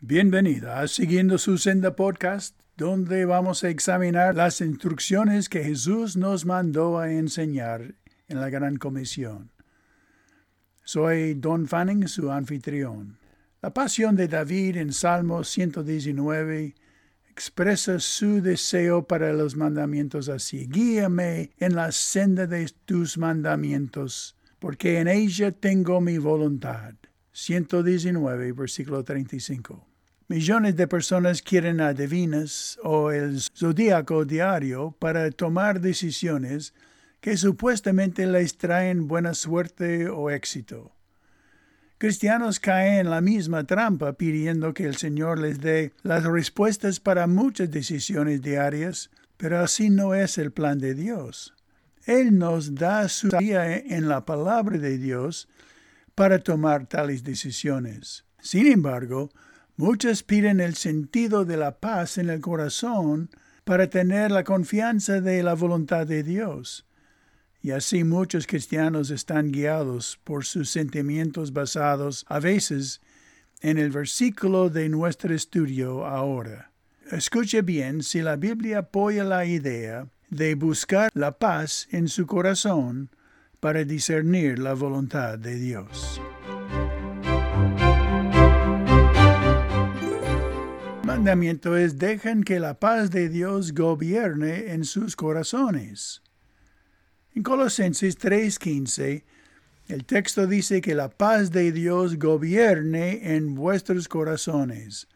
Bienvenida a Siguiendo su Senda Podcast, donde vamos a examinar las instrucciones que Jesús nos mandó a enseñar en la Gran Comisión. Soy Don Fanning, su anfitrión. La pasión de David en Salmo 119 expresa su deseo para los mandamientos así. Guíame en la senda de tus mandamientos, porque en ella tengo mi voluntad. 119, versículo 35. Millones de personas quieren adivinas o el zodíaco diario para tomar decisiones que supuestamente les traen buena suerte o éxito. Cristianos caen en la misma trampa pidiendo que el Señor les dé las respuestas para muchas decisiones diarias, pero así no es el plan de Dios. Él nos da su guía en la palabra de Dios para tomar tales decisiones. Sin embargo, Muchos piden el sentido de la paz en el corazón para tener la confianza de la voluntad de Dios. Y así muchos cristianos están guiados por sus sentimientos basados a veces en el versículo de nuestro estudio ahora. Escuche bien si la Biblia apoya la idea de buscar la paz en su corazón para discernir la voluntad de Dios. mandamiento es dejen que la paz de Dios gobierne en sus corazones. En Colosenses 3:15, el texto dice que la paz de Dios gobierne en vuestros corazones,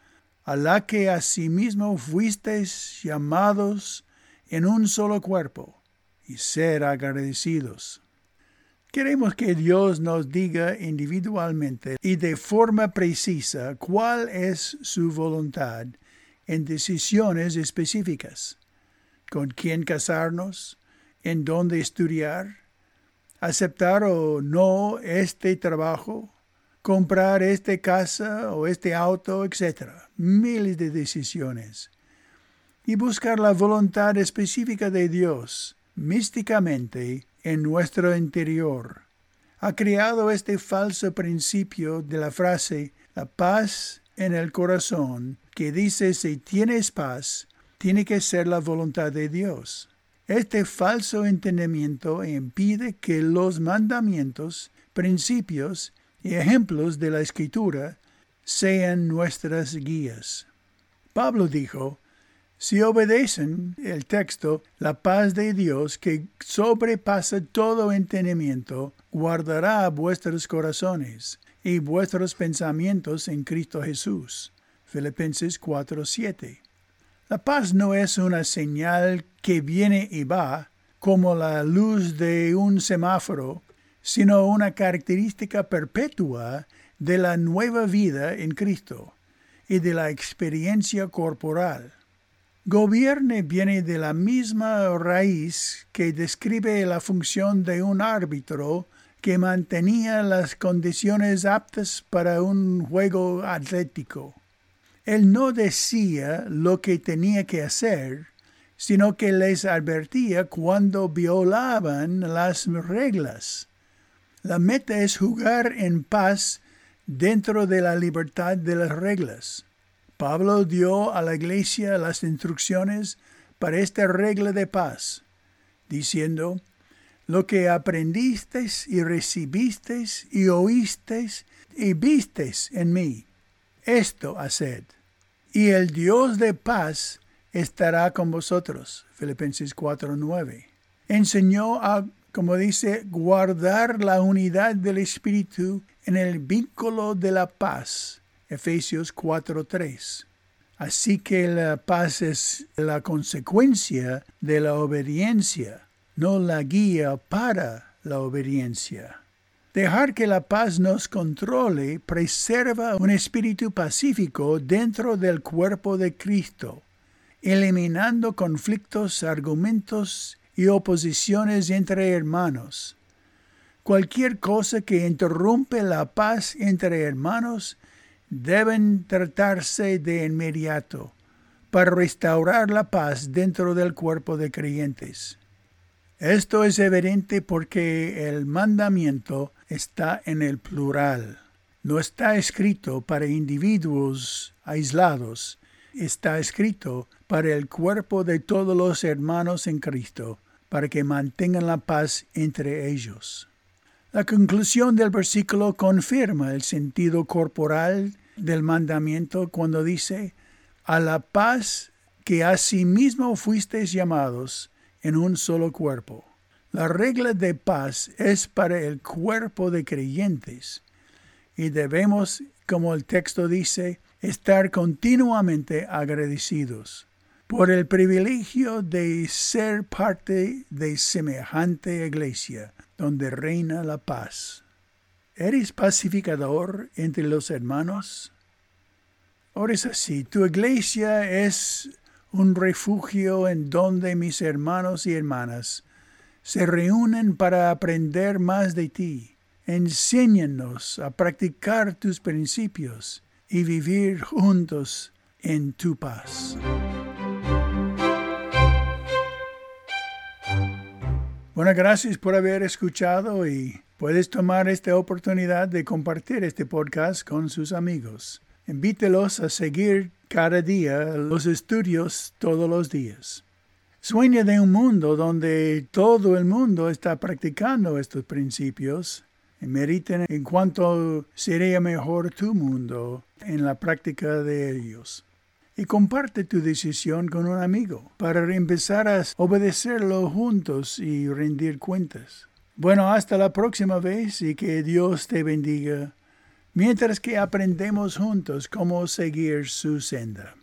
a la que asimismo fuisteis llamados en un solo cuerpo, y ser agradecidos. Queremos que Dios nos diga individualmente y de forma precisa cuál es su voluntad en decisiones específicas. ¿Con quién casarnos? ¿En dónde estudiar? ¿Aceptar o no este trabajo? ¿Comprar esta casa o este auto? etcétera? Miles de decisiones. Y buscar la voluntad específica de Dios místicamente en nuestro interior. Ha creado este falso principio de la frase la paz en el corazón, que dice si tienes paz, tiene que ser la voluntad de Dios. Este falso entendimiento impide que los mandamientos, principios y ejemplos de la Escritura sean nuestras guías. Pablo dijo, si obedecen el texto, la paz de Dios que sobrepasa todo entendimiento, guardará vuestros corazones y vuestros pensamientos en Cristo Jesús. Filipenses 4:7. La paz no es una señal que viene y va, como la luz de un semáforo, sino una característica perpetua de la nueva vida en Cristo y de la experiencia corporal. Gobierne viene de la misma raíz que describe la función de un árbitro que mantenía las condiciones aptas para un juego atlético. Él no decía lo que tenía que hacer, sino que les advertía cuando violaban las reglas. La meta es jugar en paz dentro de la libertad de las reglas. Pablo dio a la iglesia las instrucciones para esta regla de paz, diciendo, lo que aprendisteis y recibisteis y oísteis y visteis en mí, esto haced. Y el Dios de paz estará con vosotros. Filipenses 4:9. Enseñó a, como dice, guardar la unidad del Espíritu en el vínculo de la paz Efesios 4:3. Así que la paz es la consecuencia de la obediencia, no la guía para la obediencia. Dejar que la paz nos controle preserva un espíritu pacífico dentro del cuerpo de Cristo, eliminando conflictos, argumentos y oposiciones entre hermanos. Cualquier cosa que interrumpe la paz entre hermanos deben tratarse de inmediato para restaurar la paz dentro del cuerpo de creyentes. Esto es evidente porque el mandamiento está en el plural. no está escrito para individuos aislados, está escrito para el cuerpo de todos los hermanos en Cristo, para que mantengan la paz entre ellos. La conclusión del versículo confirma el sentido corporal del mandamiento cuando dice, a la paz que asimismo fuisteis llamados en un solo cuerpo. La regla de paz es para el cuerpo de creyentes y debemos, como el texto dice, estar continuamente agradecidos por el privilegio de ser parte de semejante iglesia donde reina la paz. ¿Eres pacificador entre los hermanos? Ahora es así, tu iglesia es un refugio en donde mis hermanos y hermanas se reúnen para aprender más de ti. Enséñanos a practicar tus principios y vivir juntos en tu paz. Bueno, gracias por haber escuchado y puedes tomar esta oportunidad de compartir este podcast con sus amigos. Invítelos a seguir cada día los estudios todos los días. Sueña de un mundo donde todo el mundo está practicando estos principios y mediten en cuánto sería mejor tu mundo en la práctica de ellos. Y comparte tu decisión con un amigo para empezar a obedecerlo juntos y rendir cuentas. Bueno, hasta la próxima vez y que Dios te bendiga mientras que aprendemos juntos cómo seguir su senda.